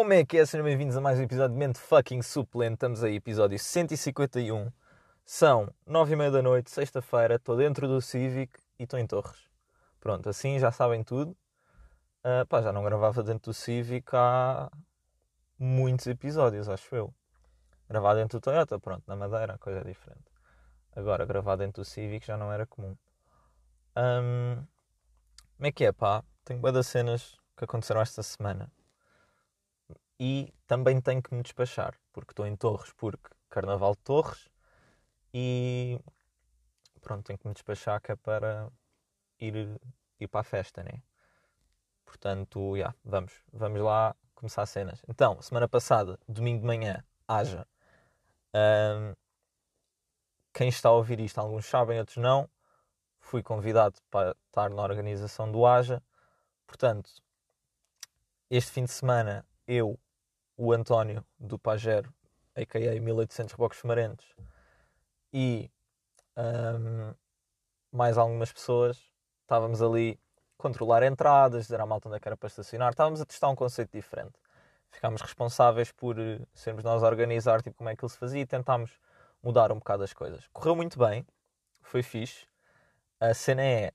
Como é que é? Sejam bem-vindos a mais um episódio de Mente Fucking Suplente. Estamos aí, episódio 151. São 9 e meia da noite, sexta-feira. Estou dentro do Civic e estou em Torres. Pronto, assim já sabem tudo. Uh, pá, já não gravava dentro do Civic há muitos episódios, acho eu. Gravar dentro do Toyota, pronto, na Madeira, coisa diferente. Agora, gravar dentro do Civic já não era comum. Um, como é que é, pá? Tenho boas cenas que aconteceram esta semana e também tenho que me despachar, porque estou em Torres, porque Carnaval de Torres e pronto, tenho que me despachar que é para ir, ir para a festa, né? Portanto, yeah, vamos, vamos lá começar cenas. Então, semana passada, domingo de manhã, haja. Um, quem está a ouvir isto, alguns sabem, outros não. Fui convidado para estar na organização do Haja. Portanto, este fim de semana eu o António do Pajero, a.k.a. 1800 Rebocos Fumarentes, e um, mais algumas pessoas, estávamos ali a controlar entradas, dizer à malta onde é era para estacionar, estávamos a testar um conceito diferente. Ficámos responsáveis por eh, sermos nós a organizar tipo, como é que ele se fazia e tentámos mudar um bocado as coisas. Correu muito bem, foi fixe. A cena é,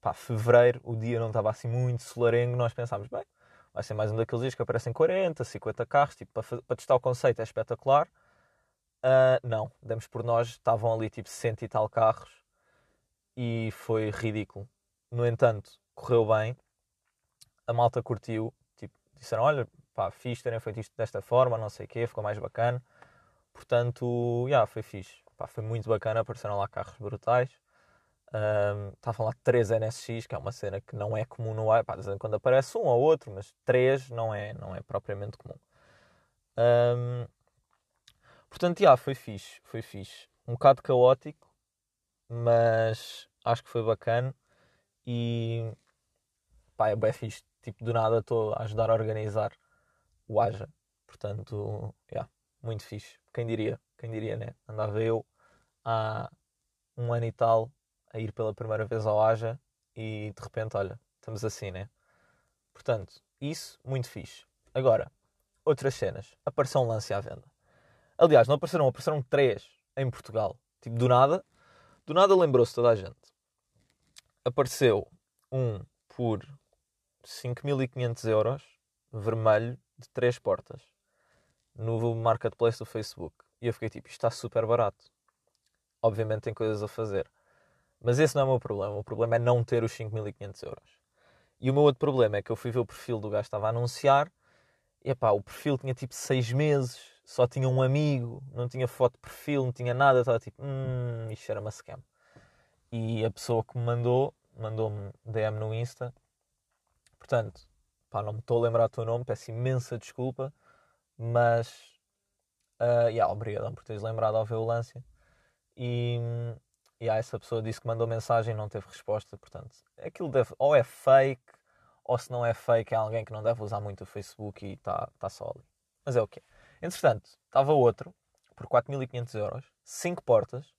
pá, fevereiro, o dia não estava assim muito solarengo, nós pensámos, bem, vai ser mais um daqueles dias que aparecem 40, 50 carros, tipo, para, para testar o conceito é espetacular. Uh, não, demos por nós, estavam ali tipo 100 e tal carros e foi ridículo. No entanto, correu bem, a malta curtiu, tipo, disseram: Olha, pá, fixe terem feito isto desta forma, não sei o quê, ficou mais bacana. Portanto, já, yeah, foi fixe. Pá, foi muito bacana, apareceram lá carros brutais. Um, estavam lá 3 NSX, que é uma cena que não é comum no ar. quando aparece um ou outro, mas 3 não é, não é propriamente comum. Um, portanto, já, foi fixe, foi fixe. Um bocado caótico, mas acho que foi bacana. E pá, é bem fixe. Tipo, do nada estou a ajudar a organizar o Aja. Portanto, já, muito fixe. Quem diria? Quem diria, né? Andava eu há um ano e tal a ir pela primeira vez ao Aja e de repente, olha, estamos assim, né? Portanto, isso, muito fixe. Agora, outras cenas. Apareceu um lance à venda. Aliás, não apareceram, apareceram três em Portugal. Tipo, do nada, do nada lembrou-se toda a gente. Apareceu um por 5.500 euros, vermelho, de três portas, no marketplace do Facebook. E eu fiquei tipo, isto está super barato. Obviamente tem coisas a fazer. Mas esse não é o meu problema. O problema é não ter os 5.500 euros. E o meu outro problema é que eu fui ver o perfil do gajo que estava a anunciar e epá, o perfil tinha tipo 6 meses, só tinha um amigo, não tinha foto de perfil, não tinha nada. Estava tipo, hum, isto era uma scam. E a pessoa que me mandou, mandou-me DM no Insta. Portanto, pá, não me estou a lembrar do teu nome, peço imensa desculpa, mas. Uh, yeah, obrigadão por teres lembrado o lance. E, e aí essa pessoa disse que mandou mensagem e não teve resposta, portanto, aquilo deve, ou é fake, ou se não é fake, é alguém que não deve usar muito o Facebook e está tá só ali. Mas é o que Entretanto, estava outro, por 4.500 euros, 5 portas,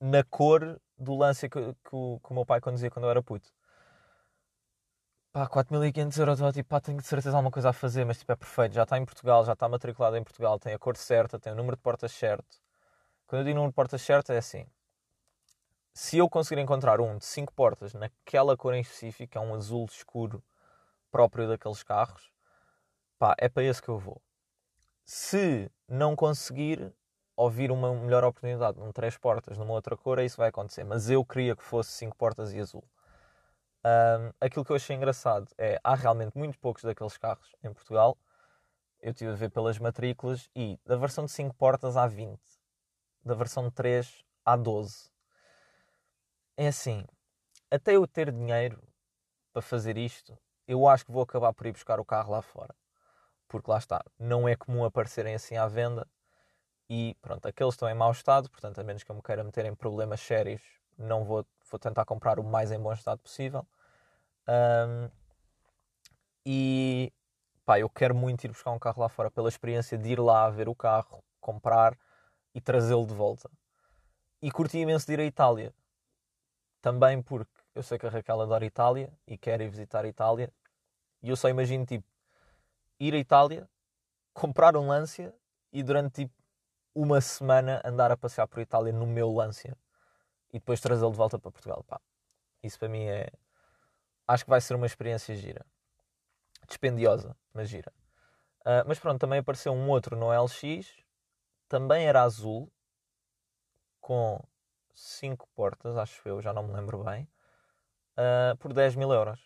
na cor do Lancia que, que, que, o meu pai conduzia quando eu era puto. Pá, 4.500 euros, eu tipo, pá, tenho de certeza alguma coisa a fazer, mas tipo, é perfeito, já está em Portugal, já está matriculado em Portugal, tem a cor certa, tem o número de portas certo quando eu digo número de portas certo, é assim. Se eu conseguir encontrar um de 5 portas naquela cor em específico, é um azul escuro próprio daqueles carros, pá, é para esse que eu vou. Se não conseguir ouvir uma melhor oportunidade num três portas, numa outra cor, isso vai acontecer. Mas eu queria que fosse cinco portas e azul. Um, aquilo que eu achei engraçado é há realmente muito poucos daqueles carros em Portugal. Eu tive a ver pelas matrículas e da versão de 5 portas há 20 da versão 3 à 12. É assim, até eu ter dinheiro para fazer isto, eu acho que vou acabar por ir buscar o carro lá fora. Porque lá está, não é comum aparecerem assim à venda e pronto, aqueles estão em mau estado, portanto, a menos que eu me queira meter em problemas sérios, não vou, vou tentar comprar o mais em bom estado possível. Um, e pá, eu quero muito ir buscar um carro lá fora pela experiência de ir lá ver o carro, comprar e trazê-lo de volta. E curti imenso de ir à Itália. Também porque eu sei que a Raquel adora Itália e quer ir visitar a Itália. E eu só imagino, tipo, ir à Itália, comprar um Lancia e durante tipo uma semana andar a passear por Itália no meu Lancia e depois trazê-lo de volta para Portugal. Pá, isso para mim é. Acho que vai ser uma experiência gira. Dispendiosa, mas gira. Uh, mas pronto, também apareceu um outro no LX, também era azul, com 5 portas, acho eu, já não me lembro bem, uh, por 10 mil euros.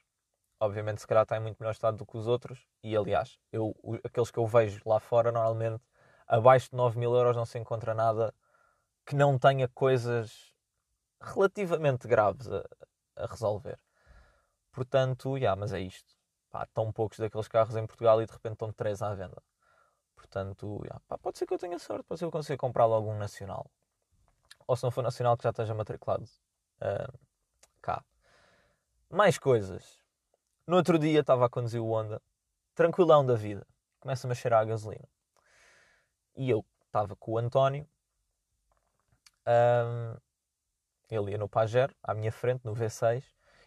Obviamente, se calhar está em muito melhor estado do que os outros, e aliás, eu, aqueles que eu vejo lá fora, normalmente abaixo de 9 mil euros não se encontra nada que não tenha coisas relativamente graves a, a resolver. Portanto, yeah, mas é isto. Pá, tão poucos daqueles carros em Portugal e de repente estão três à venda. Portanto, yeah, pá, pode ser que eu tenha sorte, pode ser que eu consiga comprar logo um nacional. Ou se não for nacional, que já esteja matriculado uh, cá. Mais coisas. No outro dia estava a conduzir o Honda, tranquilão da vida. Começa-me a cheirar a gasolina. E eu estava com o António. Um, ele ia no Pajero, à minha frente, no V6,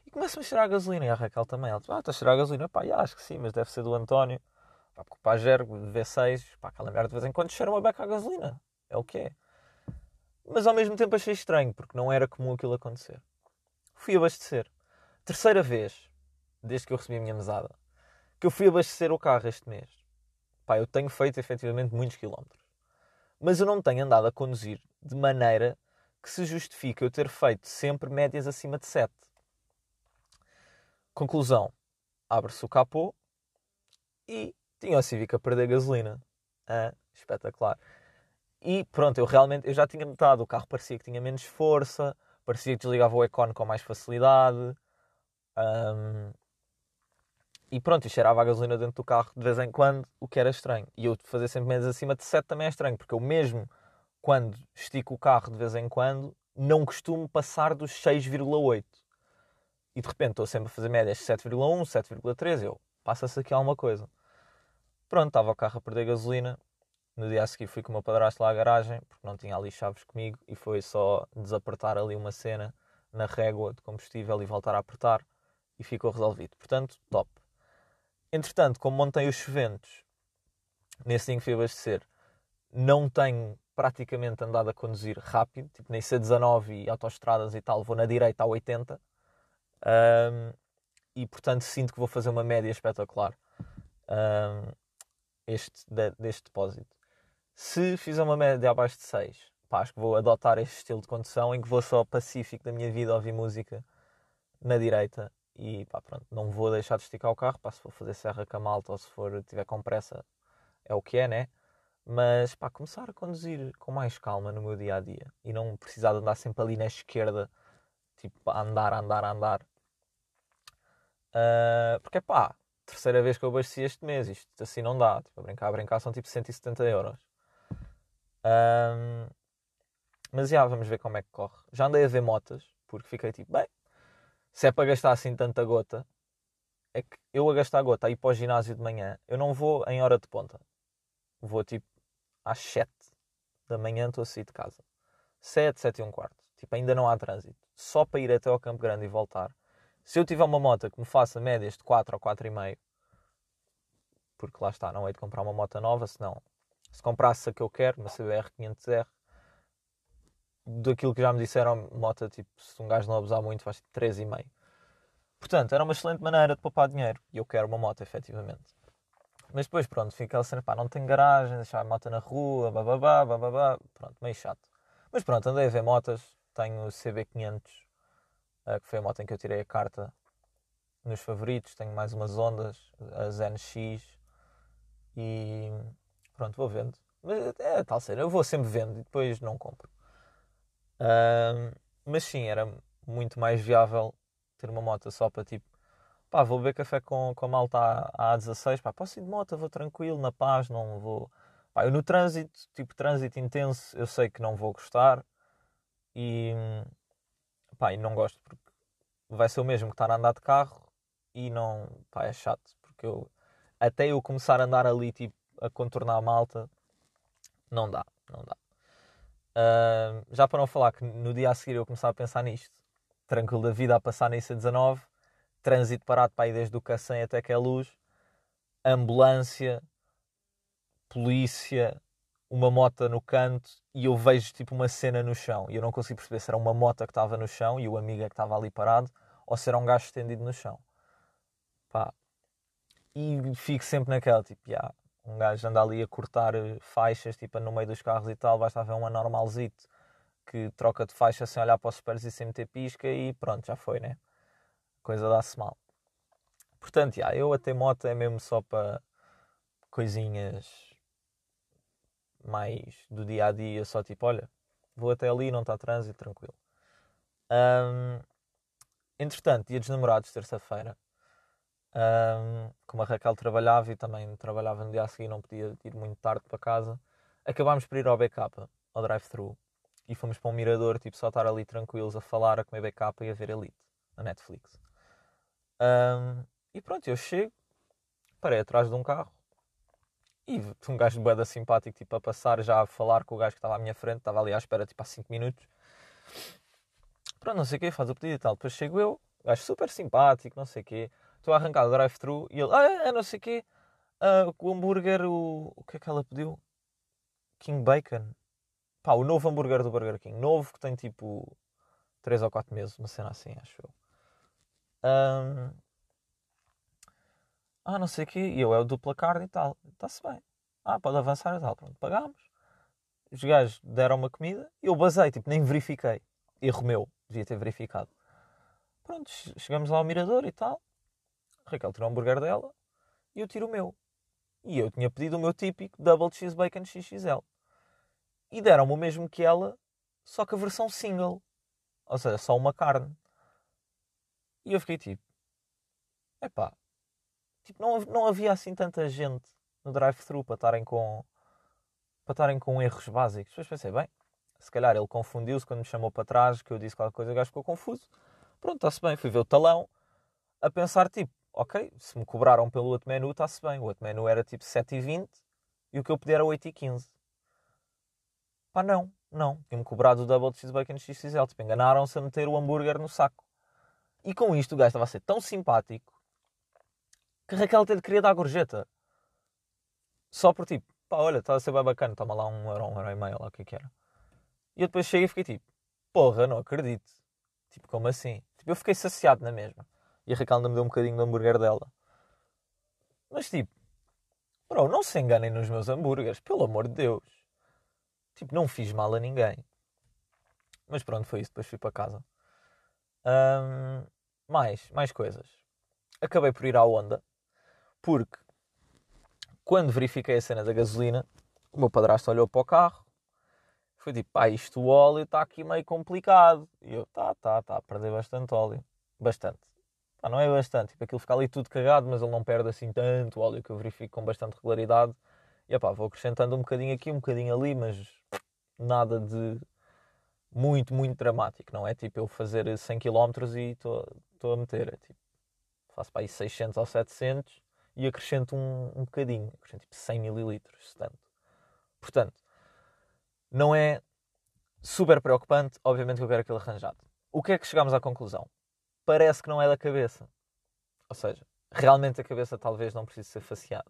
e começa-me a cheirar a gasolina. E a Raquel também. Ela diz: Ah, está a cheirar a gasolina. Pá, acho que sim, mas deve ser do António. Pá, porque o Pajero, V6, pá, aquela merda de vez em quando cheira uma beca a gasolina. É o que é. Mas ao mesmo tempo achei estranho, porque não era comum aquilo acontecer. Fui abastecer. Terceira vez, desde que eu recebi a minha mesada, que eu fui abastecer o carro este mês. Pá, eu tenho feito efetivamente muitos quilómetros. Mas eu não tenho andado a conduzir de maneira que se justifique eu ter feito sempre médias acima de 7. Conclusão: abre-se o capô e tinha o Civic a perder gasolina. Ah, espetacular. E pronto, eu realmente eu já tinha notado, o carro parecia que tinha menos força, parecia que desligava o econ com mais facilidade. Um, e pronto, e cheirava a gasolina dentro do carro de vez em quando, o que era estranho. E eu fazer sempre menos acima de 7 também é estranho, porque eu mesmo quando estico o carro de vez em quando, não costumo passar dos 6,8. E de repente estou sempre a fazer médias 7,1, 7,3, eu passa-se aqui alguma coisa. Pronto, estava o carro a perder gasolina. No dia a seguir fui com o meu padrasto lá à garagem, porque não tinha ali chaves comigo, e foi só desapertar ali uma cena na régua de combustível e voltar a apertar, e ficou resolvido. Portanto, top. Entretanto, como montei os ventos nesse dia que fui abastecer, não tenho praticamente andado a conduzir rápido, tipo nem C19 e autoestradas e tal, vou na direita a 80 um, e portanto sinto que vou fazer uma média espetacular um, este, de, deste depósito. Se fizer uma média abaixo de 6, pá, acho que vou adotar este estilo de condução em que vou só pacífico da minha vida ouvir música na direita e pá, pronto, não vou deixar de esticar o carro, pá, se for fazer serra com malta ou se for tiver com pressa, é o que é, né? Mas pá, começar a conduzir com mais calma no meu dia a dia e não precisar de andar sempre ali na esquerda, tipo, andar, andar, andar. Uh, porque pá, terceira vez que eu abasteci este mês, isto assim não dá. Tipo, a brincar, a brincar são tipo 170 euros. Um, mas já, vamos ver como é que corre. Já andei a ver motas, porque fiquei tipo, bem, se é para gastar assim tanta gota, é que eu a gastar gota aí para o ginásio de manhã, eu não vou em hora de ponta. Vou tipo às 7 da manhã estou a sair de casa. 7, 7 e um quarto. Tipo, ainda não há trânsito. Só para ir até ao Campo Grande e voltar. Se eu tiver uma moto que me faça médias de 4 ou 4 e meio, porque lá está, não hei de comprar uma moto nova, senão se comprasse a que eu quero, uma CBR 500R, daquilo que já me disseram, moto, tipo, se um gajo não abusar muito, faz tipo 3,5. Portanto, era uma excelente maneira de poupar dinheiro. E eu quero uma moto, efetivamente. Mas depois, pronto, fica aquela cena, pá, não tenho garagem, deixar a moto na rua, bababá, bababá, pronto, meio chato. Mas pronto, andei a ver motas, tenho o CB500, uh, que foi a moto em que eu tirei a carta nos favoritos, tenho mais umas ondas, as NX, e pronto, vou vendo. Mas é tal cena, eu vou sempre vendo e depois não compro. Uh, mas sim, era muito mais viável ter uma moto só para tipo, pá, vou beber café com, com a malta à, 16, pá, posso ir de moto, vou tranquilo, na paz, não vou. Pá, eu no trânsito, tipo trânsito intenso, eu sei que não vou gostar e, pá, e não gosto porque vai ser o mesmo que estar a andar de carro e não, pá, é chato porque eu, até eu começar a andar ali, tipo, a contornar a malta, não dá, não dá. Uh, já para não falar que no dia a seguir eu começar a pensar nisto, tranquilo da vida a passar na IC19, trânsito parado para aí desde o Cacém até que é luz, ambulância, polícia, uma moto no canto e eu vejo tipo uma cena no chão e eu não consigo perceber se era uma moto que estava no chão e o amigo é que estava ali parado ou se era um gajo estendido no chão. Pá. E fico sempre naquela, tipo, yeah, um gajo anda ali a cortar faixas, tipo, no meio dos carros e tal, basta ver um anormalzito que troca de faixa sem olhar para os espelhos e sem meter pisca e pronto, já foi, né? A coisa dá-se mal. Portanto, yeah, eu até moto é mesmo só para coisinhas mais do dia a dia, só tipo, olha, vou até ali, não está trânsito, tranquilo. Um, entretanto, dia dos namorados, terça-feira, um, como a Raquel trabalhava e também trabalhava no dia a seguir, não podia ir muito tarde para casa, acabámos por ir ao BK, ao drive-thru, e fomos para um mirador, tipo, só estar ali tranquilos a falar, a comer BK e a ver Elite, na Netflix. Um, e pronto, eu chego, parei atrás de um carro, e um gajo de boeda simpático, tipo, a passar já a falar com o gajo que estava à minha frente, estava ali à espera, tipo, há 5 minutos. Pronto, não sei o quê, faz o pedido e tal. Depois chego eu, gajo super simpático, não sei o quê. Estou a arrancar o drive-thru e ele, ah, é, não sei o quê. Uh, o hambúrguer, o... o que é que ela pediu? King Bacon. Pá, o novo hambúrguer do Burger King. Novo, que tem tipo 3 ou 4 meses, uma cena assim, acho eu. Um, ah, não sei o quê, e eu é o dupla carne e tal. Está-se bem. Ah, pode avançar e tal. Pronto, pagámos. Os gajos deram uma comida e eu basei, tipo, nem verifiquei. Erro meu, devia ter verificado. Pronto, chegamos lá ao mirador e tal. Raquel tirou o hambúrguer dela e eu tiro o meu. E eu tinha pedido o meu típico Double Cheese Bacon XXL. E deram-me o mesmo que ela, só que a versão single. Ou seja, só uma carne. E eu fiquei tipo, epá, tipo, não, não havia assim tanta gente no drive-thru para estarem com para estarem com erros básicos. Depois pensei, bem, se calhar ele confundiu-se quando me chamou para trás, que eu disse qualquer coisa, o gajo ficou confuso. Pronto, está-se bem. Fui ver o talão a pensar, tipo, ok, se me cobraram pelo outro menu, está-se bem. O outro menu era tipo 7,20 e o que eu pedi era 8,15. Pá, não, não. Tinha-me cobrado o Double Cheese Bacon XXL. Tipo, enganaram-se a meter o hambúrguer no saco. E com isto o gajo estava a ser tão simpático que Raquel até queria dar gorjeta. Só por tipo, pá, olha, está a ser bem bacana, toma lá um euro, um euro e meio, lá o que é que era. E eu depois cheguei e fiquei tipo, porra, não acredito. Tipo, como assim? Tipo, eu fiquei saciado na mesma. E a Raquel ainda me deu um bocadinho do hambúrguer dela. Mas tipo, bro, não se enganem nos meus hambúrgueres, pelo amor de Deus. Tipo, não fiz mal a ninguém. Mas pronto, foi isso. Depois fui para casa. Um, mais, mais coisas. Acabei por ir à Onda porque quando verifiquei a cena da gasolina, o meu padrasto olhou para o carro, foi tipo, pá, isto o óleo está aqui meio complicado. E eu, tá, tá, tá, a perder bastante óleo. Bastante. Pá, não é bastante, tipo, aquilo fica ali tudo cagado, mas ele não perde assim tanto óleo que eu verifico com bastante regularidade. E pá, vou acrescentando um bocadinho aqui, um bocadinho ali, mas nada de muito, muito dramático. Não é tipo eu fazer 100 km e estou a meter. É tipo, faço para aí 600 ou 700 e acrescento um, um bocadinho, acrescento tipo 100 mililitros, tanto. Portanto, não é super preocupante, obviamente que eu quero aquilo arranjado. O que é que chegamos à conclusão? Parece que não é da cabeça. Ou seja, realmente a cabeça talvez não precise ser faceada.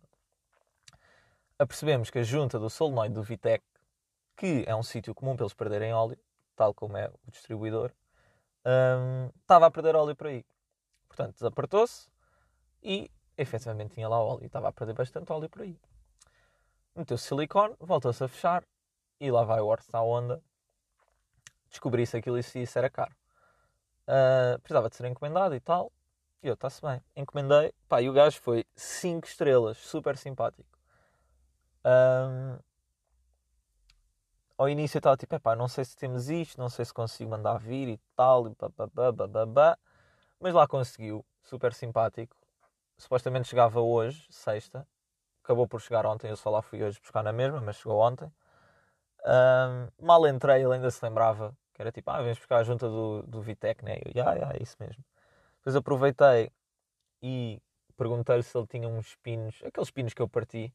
Apercebemos que a junta do solenoide do Vitec, que é um sítio comum para eles perderem óleo, tal como é o distribuidor, hum, estava a perder óleo por aí. Portanto, desapertou-se e efetivamente tinha lá óleo. Estava a perder bastante óleo por aí. Meteu silicone, voltou-se a fechar e lá vai o Horst à onda. Descobri se aquilo isso era caro. Uh, precisava de ser encomendado e tal. E eu, está-se bem. Encomendei. Pá, e o gajo foi 5 estrelas. Super simpático. Um, ao início eu estava tipo, pá, não sei se temos isto, não sei se consigo mandar vir e tal. E babá, Mas lá conseguiu. Super simpático supostamente chegava hoje, sexta, acabou por chegar ontem, eu só lá fui hoje buscar na mesma, mas chegou ontem. Um, mal entrei, ele ainda se lembrava que era tipo, ah, vens buscar a junta do, do Vitec, né? Eu, ah, yeah, é isso mesmo. Depois aproveitei e perguntei-lhe se ele tinha uns pinos, aqueles pinos que eu parti.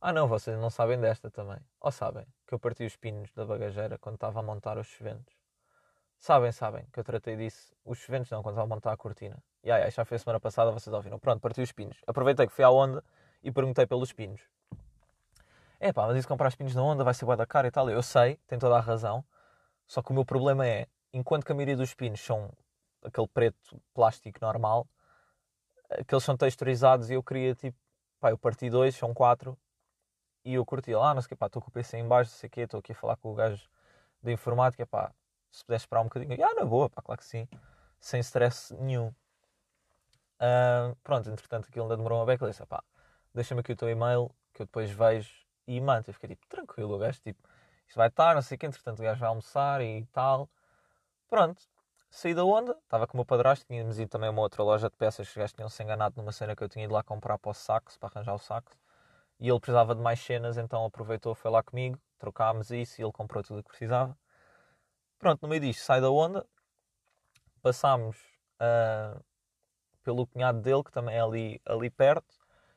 Ah, não, vocês não sabem desta também. Ou sabem que eu parti os pinos da bagageira quando estava a montar os chuventos. Sabem, sabem que eu tratei disso. Os chuventos não, quando estava a montar a cortina. E aí, já foi a semana passada, vocês ouviram. Pronto, parti os pinos. Aproveitei que fui à onda e perguntei pelos pinos. é pá, mas isso comprar os pinos na onda vai ser boa da cara e tal. Eu sei, tem toda a razão. Só que o meu problema é, enquanto que a maioria dos pinos são aquele preto plástico normal, aqueles são texturizados e eu queria tipo, pá, eu parti dois, são quatro, e eu curti lá, não sei o que, pá, estou com o PC em baixo, não sei o que, estou aqui a falar com o gajo da informática, pá, se pudesse esperar um bocadinho, ah, na boa, pá, claro que sim, sem stress nenhum. Uh, pronto, entretanto aquilo ainda demorou uma beca, eu disse, pá, deixa-me aqui o teu e-mail, que eu depois vejo e mando. Eu fiquei tipo, tranquilo, o gajo, tipo, isto vai estar, não sei o que, entretanto o gajo vai almoçar e tal. Pronto, saí da onda, estava com o meu padrasto, tínhamos ido também a uma outra loja de peças, os gajos tinham-se enganado numa cena que eu tinha ido lá comprar para o saco, para arranjar o saco. E ele precisava de mais cenas, então aproveitou, foi lá comigo, trocámos isso e ele comprou tudo o que precisava. Pronto, no meio disto, sai da onda, passámos uh, pelo cunhado dele, que também é ali, ali perto,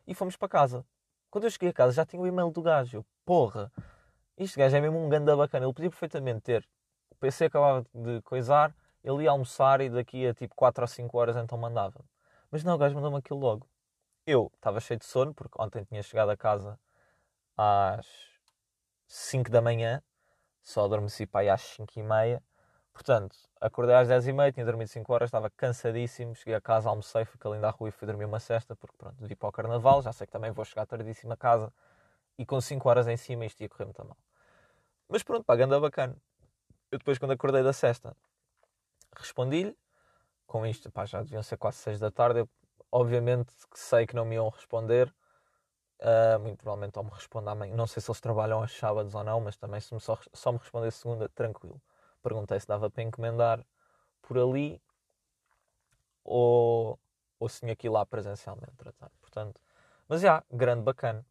e fomos para casa. Quando eu cheguei a casa já tinha o e-mail do gajo. Eu, porra, este gajo é mesmo um ganda bacana. Ele podia perfeitamente ter. O PC acabava de coisar, ele ia almoçar e daqui a tipo 4 ou 5 horas então mandava. Mas não, o gajo mandou-me aquilo logo. Eu estava cheio de sono, porque ontem tinha chegado a casa às 5 da manhã, só adormeci para aí às 5 e meia. Portanto, acordei às 10 e meia, tinha dormido 5 horas, estava cansadíssimo. Cheguei a casa, almocei, fui ali da rua e fui dormir uma cesta, porque pronto, vi para o carnaval. Já sei que também vou chegar tardíssimo a casa e com 5 horas em cima isto ia correr muito mal. Mas pronto, pá, anda bacana. Eu depois, quando acordei da cesta, respondi-lhe. Com isto, pá, já deviam ser quase 6 da tarde. Eu, obviamente que sei que não me iam responder. Uh, muito provavelmente ou me respondam amanhã. Não sei se eles trabalham aos sábados ou não, mas também se me só, só me responder segunda, tranquilo perguntei se dava para encomendar por ali ou, ou se tinha que ir lá presencialmente tratar. Portanto, mas já, grande bacana.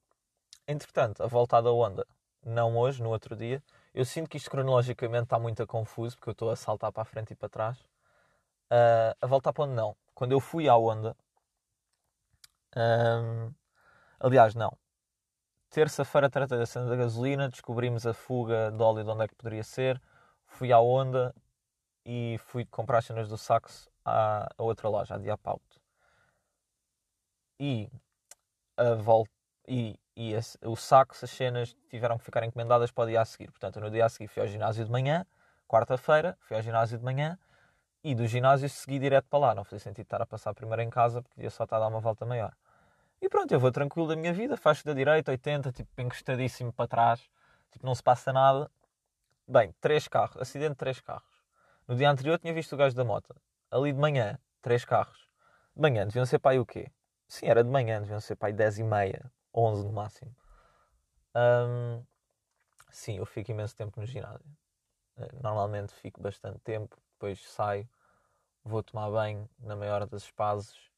Entretanto, a volta da onda, não hoje, no outro dia. Eu sinto que isto cronologicamente está muito confuso, porque eu estou a saltar para a frente e para trás. Uh, a volta para onde não. Quando eu fui à onda, um, aliás, não. Terça-feira tratei da cena da gasolina, descobrimos a fuga de óleo de onde é que poderia ser fui à Onda e fui comprar as cenas do saxo à, à outra loja, à Diapauto. E a volta e, e esse, o saxo, as cenas tiveram que ficar encomendadas para o dia a seguir. Portanto, no dia a seguir fui ao ginásio de manhã, quarta-feira, fui ao ginásio de manhã e do ginásio segui direto para lá. Não fazia sentido estar a passar primeiro em casa porque ia só estar a dar uma volta maior. E pronto, eu vou tranquilo da minha vida, faço da direita, 80, tipo, encostadíssimo para trás, tipo, não se passa nada. Bem, três carros, acidente de três carros. No dia anterior tinha visto o gajo da moto. Ali de manhã, três carros. De manhã, deviam ser para aí o quê? Sim, era de manhã, deviam ser para aí 10 e meia, 11 no máximo. Um, sim, eu fico imenso tempo no ginásio. Eh, normalmente fico bastante tempo, depois saio, vou tomar banho na maior das espaços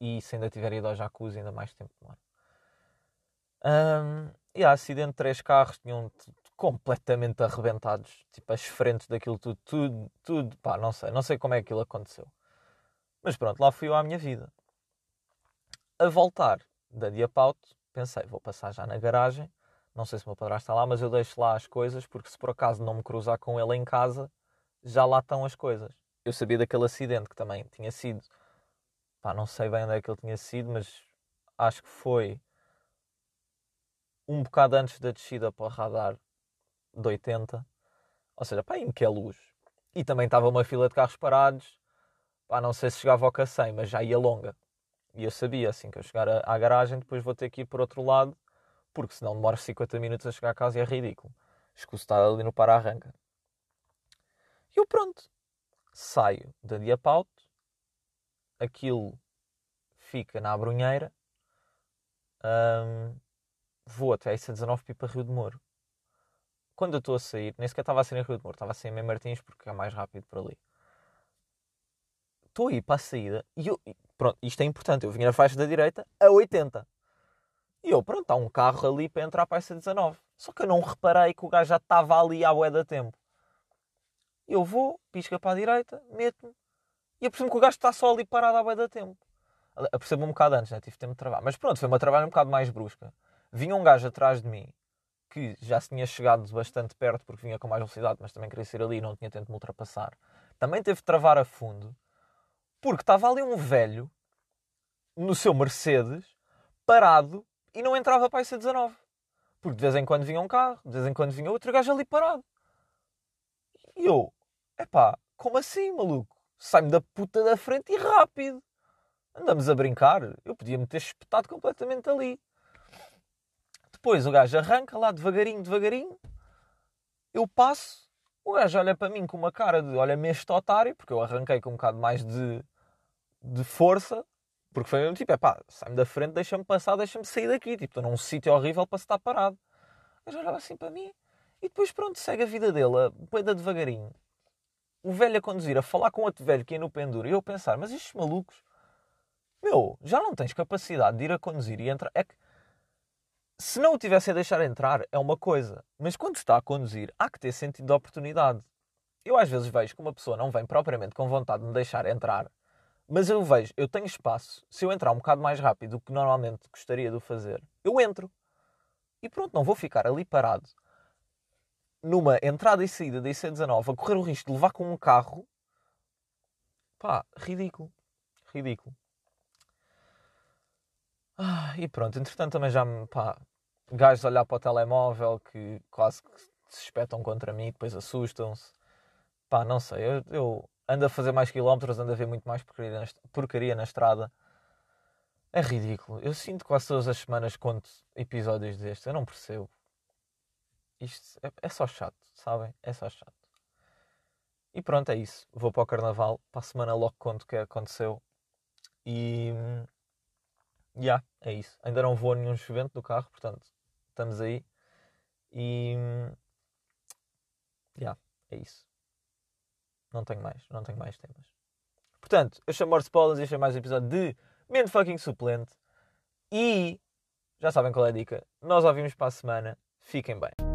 e se ainda tiver ido ao jacuzzi ainda mais tempo demora. Um, e há acidente de três carros, tinham completamente arrebentados, tipo as frentes daquilo tudo, tudo, tudo, pá, não sei, não sei como é que aquilo aconteceu. Mas pronto, lá fui eu à minha vida. A voltar da Diapauto, pensei, vou passar já na garagem, não sei se o meu padrasto está lá, mas eu deixo lá as coisas, porque se por acaso não me cruzar com ele em casa, já lá estão as coisas. Eu sabia daquele acidente que também tinha sido, pá, não sei bem onde é que ele tinha sido, mas acho que foi um bocado antes da descida para o radar de 80, ou seja, pá, em que é luz. E também estava uma fila de carros parados, pá, não sei se chegava ao Cacém, mas já ia longa. E eu sabia, assim que eu chegar à garagem, depois vou ter que ir por outro lado, porque senão demora 50 minutos a chegar a casa e é ridículo. Escuso estar ali no para-arranca. E eu pronto, saio da Diapauto, aquilo fica na Abrunheira, hum, vou até a IC19 Pipa Rio de Moro quando eu estou a sair, nem sequer estava a sair em Rio de Moro, estava a sair em Martins porque é mais rápido por ali. Estou a ir para a saída e eu, pronto, isto é importante, eu vim na faixa da direita a 80. E eu, pronto, há um carro ali para entrar para essa 19. Só que eu não reparei que o gajo já estava ali à bué da tempo. Eu vou, pisca para a direita, meto-me e apercebo que o gajo está só ali parado à bué da tempo. Apercebo um bocado antes, né? tive tempo de trabalhar. Mas pronto, foi uma trabalho um bocado mais brusca. Vinha um gajo atrás de mim que já se tinha chegado bastante perto porque vinha com mais velocidade, mas também queria ser ali e não tinha tempo de me ultrapassar. Também teve de travar a fundo porque estava ali um velho no seu Mercedes parado e não entrava para a IC19. Porque de vez em quando vinha um carro, de vez em quando vinha outro gajo ali parado. E eu, epá, como assim, maluco? Sai-me da puta da frente e rápido. Andamos a brincar. Eu podia me ter espetado completamente ali. Depois o gajo arranca lá devagarinho, devagarinho. Eu passo. O gajo olha para mim com uma cara de olha-me este otário, porque eu arranquei com um bocado mais de, de força. Porque foi mesmo tipo, é pá, sai-me da frente, deixa-me passar, deixa-me sair daqui. Tipo, estou num sítio horrível para se estar parado. Gajo olhava assim para mim. E depois, pronto, segue a vida dele, a devagarinho. O velho a conduzir, a falar com outro velho que ia no penduro. E eu a pensar, mas estes malucos, meu, já não tens capacidade de ir a conduzir e entrar. É que se não o tivessem a deixar entrar, é uma coisa. Mas quando está a conduzir, há que ter sentido de oportunidade. Eu às vezes vejo que uma pessoa não vem propriamente com vontade de me deixar entrar, mas eu vejo, eu tenho espaço. Se eu entrar um bocado mais rápido do que normalmente gostaria de fazer, eu entro. E pronto, não vou ficar ali parado numa entrada e saída da IC19 a correr o risco de levar com um carro. Pá, ridículo. Ridículo. Ah, e pronto, entretanto também já me. Pá, gajos a olhar para o telemóvel que quase que se espetam contra mim, depois assustam-se. Pá, não sei, eu, eu, ando a fazer mais quilómetros, ando a ver muito mais porcaria na, porcaria na estrada. É ridículo. Eu sinto quase todas as semanas conto episódios destes. Eu não percebo. Isto é, é só chato, sabem? É só chato. E pronto, é isso. Vou para o carnaval. Para a semana logo conto o que aconteceu. E já, yeah, é isso. Ainda não vou a nenhum evento do carro, portanto, estamos aí. E. Já, yeah, é isso. Não tenho mais, não tenho mais temas. Portanto, eu chamo Morse Polas e este é mais um episódio de Mente Fucking Suplente. E já sabem qual é a dica. Nós ouvimos para a semana. Fiquem bem.